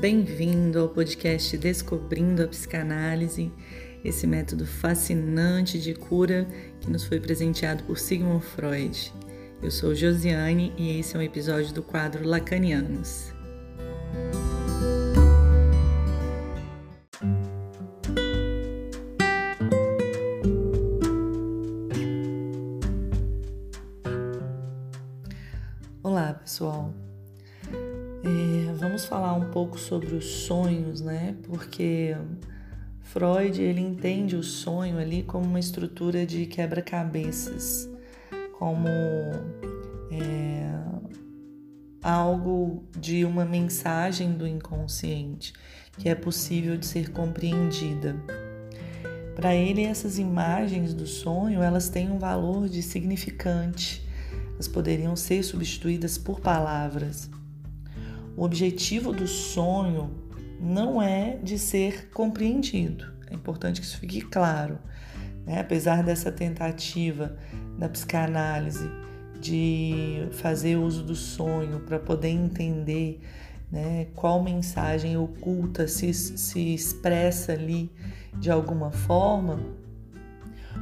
Bem-vindo ao podcast Descobrindo a Psicanálise, esse método fascinante de cura que nos foi presenteado por Sigmund Freud. Eu sou Josiane e esse é um episódio do quadro Lacanianos. Olá, pessoal. Vamos falar um pouco sobre os sonhos, né? Porque Freud ele entende o sonho ali como uma estrutura de quebra-cabeças, como é, algo de uma mensagem do inconsciente que é possível de ser compreendida. Para ele, essas imagens do sonho elas têm um valor de significante. Elas poderiam ser substituídas por palavras. O objetivo do sonho não é de ser compreendido. É importante que isso fique claro. Né? Apesar dessa tentativa da psicanálise de fazer uso do sonho para poder entender né, qual mensagem oculta se, se expressa ali de alguma forma,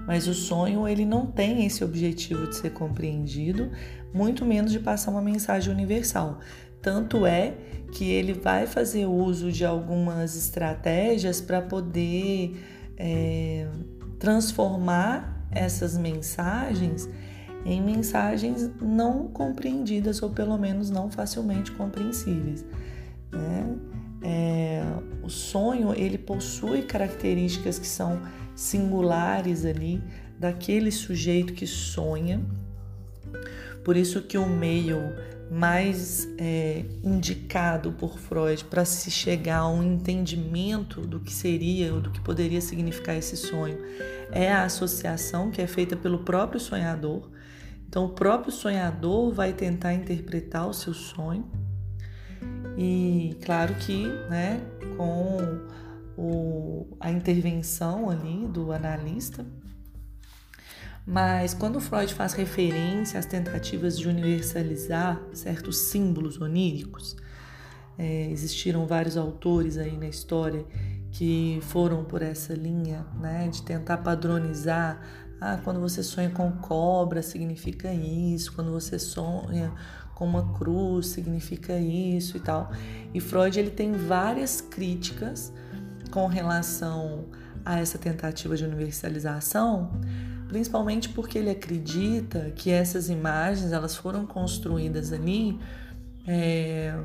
mas o sonho ele não tem esse objetivo de ser compreendido, muito menos de passar uma mensagem universal. Tanto é que ele vai fazer uso de algumas estratégias para poder é, transformar essas mensagens em mensagens não compreendidas ou pelo menos não facilmente compreensíveis. Né? É, o sonho ele possui características que são singulares ali daquele sujeito que sonha. Por isso que o meio mais é, indicado por Freud para se chegar a um entendimento do que seria ou do que poderia significar esse sonho é a associação que é feita pelo próprio sonhador. Então, o próprio sonhador vai tentar interpretar o seu sonho e, claro que, né, com o, a intervenção ali do analista mas quando Freud faz referência às tentativas de universalizar certos símbolos oníricos, é, existiram vários autores aí na história que foram por essa linha, né, de tentar padronizar. Ah, quando você sonha com cobra significa isso, quando você sonha com uma cruz significa isso e tal. E Freud ele tem várias críticas com relação a essa tentativa de universalização, principalmente porque ele acredita que essas imagens elas foram construídas ali é,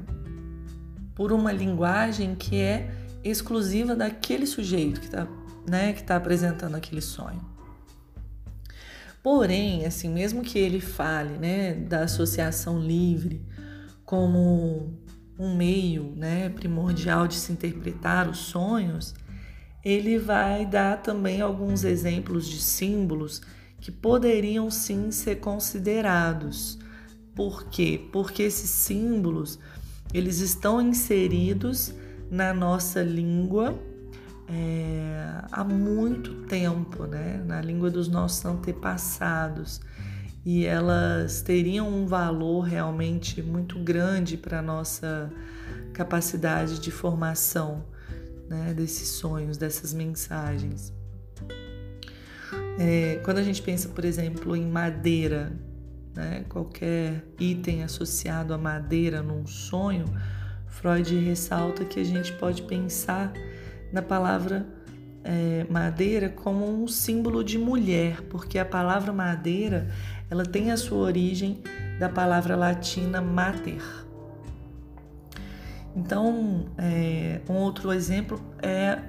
por uma linguagem que é exclusiva daquele sujeito que está né, que tá apresentando aquele sonho. Porém, assim, mesmo que ele fale né, da associação livre como um meio né, primordial de se interpretar os sonhos, ele vai dar também alguns exemplos de símbolos que poderiam sim ser considerados. Por quê? Porque esses símbolos eles estão inseridos na nossa língua é, há muito tempo, né? na língua dos nossos antepassados. E elas teriam um valor realmente muito grande para a nossa capacidade de formação né, desses sonhos, dessas mensagens. É, quando a gente pensa, por exemplo, em madeira, né, qualquer item associado à madeira num sonho, Freud ressalta que a gente pode pensar na palavra é, madeira como um símbolo de mulher, porque a palavra madeira ela tem a sua origem da palavra latina mater, então, é, um outro exemplo é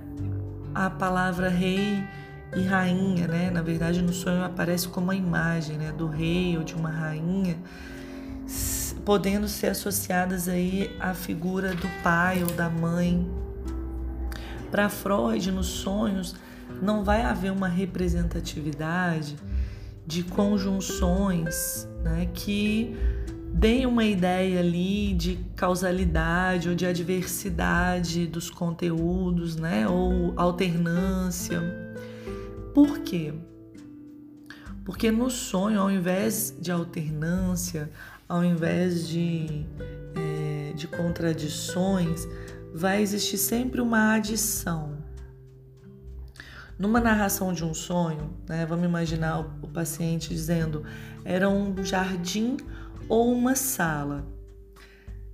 a palavra rei e rainha, né? Na verdade, no sonho aparece como uma imagem, né, do rei ou de uma rainha, podendo ser associadas aí à figura do pai ou da mãe. Para Freud, nos sonhos não vai haver uma representatividade de conjunções, né, que deem uma ideia ali de causalidade ou de adversidade dos conteúdos, né? Ou alternância. Por quê? Porque no sonho, ao invés de alternância, ao invés de, é, de contradições, vai existir sempre uma adição. Numa narração de um sonho, né, vamos imaginar o, o paciente dizendo era um jardim ou uma sala.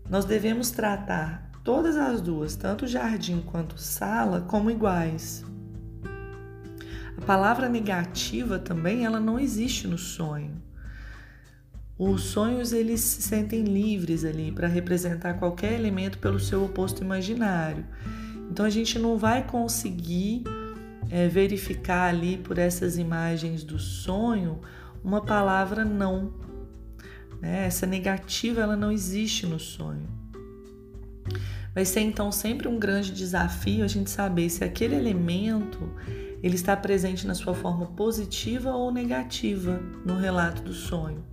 Nós devemos tratar todas as duas, tanto jardim quanto sala, como iguais. A palavra negativa também, ela não existe no sonho. Os sonhos eles se sentem livres ali para representar qualquer elemento pelo seu oposto imaginário. Então a gente não vai conseguir é, verificar ali por essas imagens do sonho uma palavra não. Né? Essa negativa ela não existe no sonho. Vai ser então sempre um grande desafio a gente saber se aquele elemento ele está presente na sua forma positiva ou negativa no relato do sonho.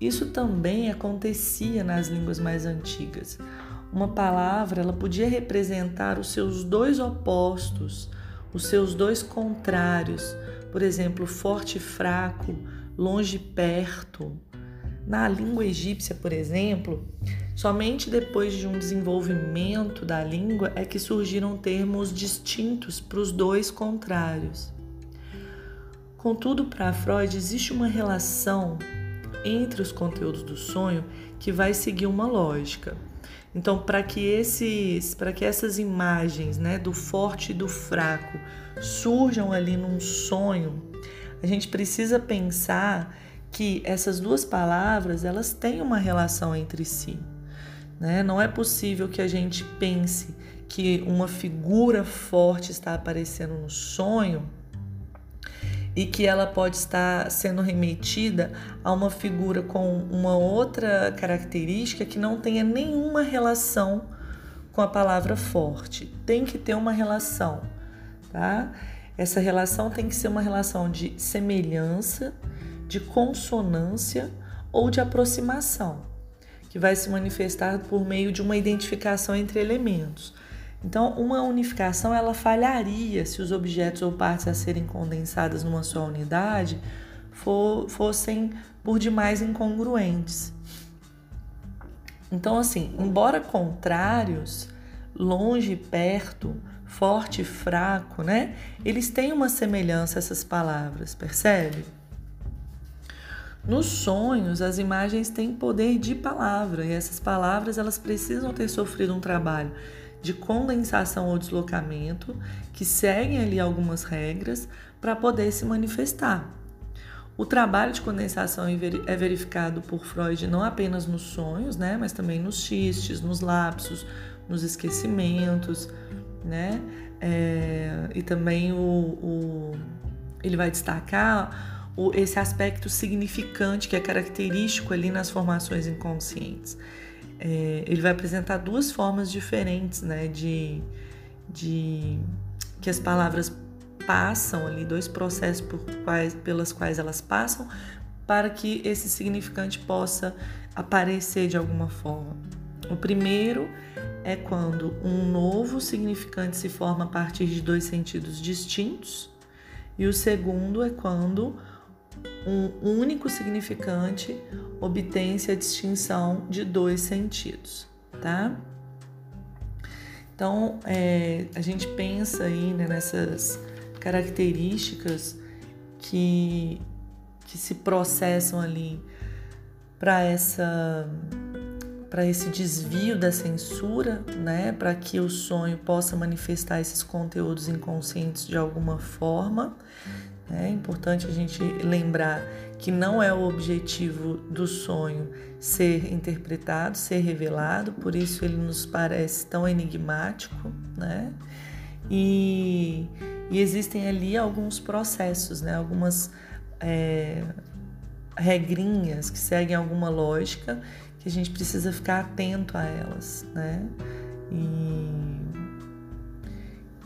Isso também acontecia nas línguas mais antigas. Uma palavra ela podia representar os seus dois opostos, os seus dois contrários, por exemplo, forte e fraco, longe e perto. Na língua egípcia, por exemplo, somente depois de um desenvolvimento da língua é que surgiram termos distintos para os dois contrários. Contudo, para Freud, existe uma relação entre os conteúdos do sonho que vai seguir uma lógica. Então, para que esses, para que essas imagens, né, do forte e do fraco surjam ali num sonho, a gente precisa pensar que essas duas palavras, elas têm uma relação entre si. Né? Não é possível que a gente pense que uma figura forte está aparecendo no sonho e que ela pode estar sendo remetida a uma figura com uma outra característica que não tenha nenhuma relação com a palavra forte. Tem que ter uma relação, tá? Essa relação tem que ser uma relação de semelhança, de consonância ou de aproximação, que vai se manifestar por meio de uma identificação entre elementos. Então, uma unificação ela falharia se os objetos ou partes a serem condensadas numa só unidade for, fossem por demais incongruentes. Então, assim, embora contrários, longe e perto, forte e fraco, né? Eles têm uma semelhança essas palavras, percebe? Nos sonhos, as imagens têm poder de palavra e essas palavras elas precisam ter sofrido um trabalho de condensação ou deslocamento, que seguem ali algumas regras para poder se manifestar. O trabalho de condensação é verificado por Freud não apenas nos sonhos, né, mas também nos xistes, nos lapsos, nos esquecimentos, né, é, e também o, o, ele vai destacar esse aspecto significante que é característico ali nas formações inconscientes é, ele vai apresentar duas formas diferentes, né, de, de que as palavras passam ali, dois processos por quais, pelas quais elas passam, para que esse significante possa aparecer de alguma forma. O primeiro é quando um novo significante se forma a partir de dois sentidos distintos, e o segundo é quando um único significante obtém-se a distinção de dois sentidos, tá? Então, é, a gente pensa aí né, nessas características que, que se processam ali para essa para esse desvio da censura, né, para que o sonho possa manifestar esses conteúdos inconscientes de alguma forma. É importante a gente lembrar que não é o objetivo do sonho ser interpretado, ser revelado, por isso ele nos parece tão enigmático, né? E, e existem ali alguns processos, né? Algumas é, regrinhas que seguem alguma lógica que a gente precisa ficar atento a elas, né? E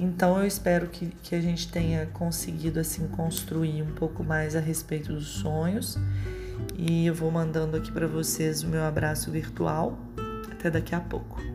então eu espero que, que a gente tenha conseguido assim construir um pouco mais a respeito dos sonhos. E eu vou mandando aqui para vocês o meu abraço virtual. Até daqui a pouco.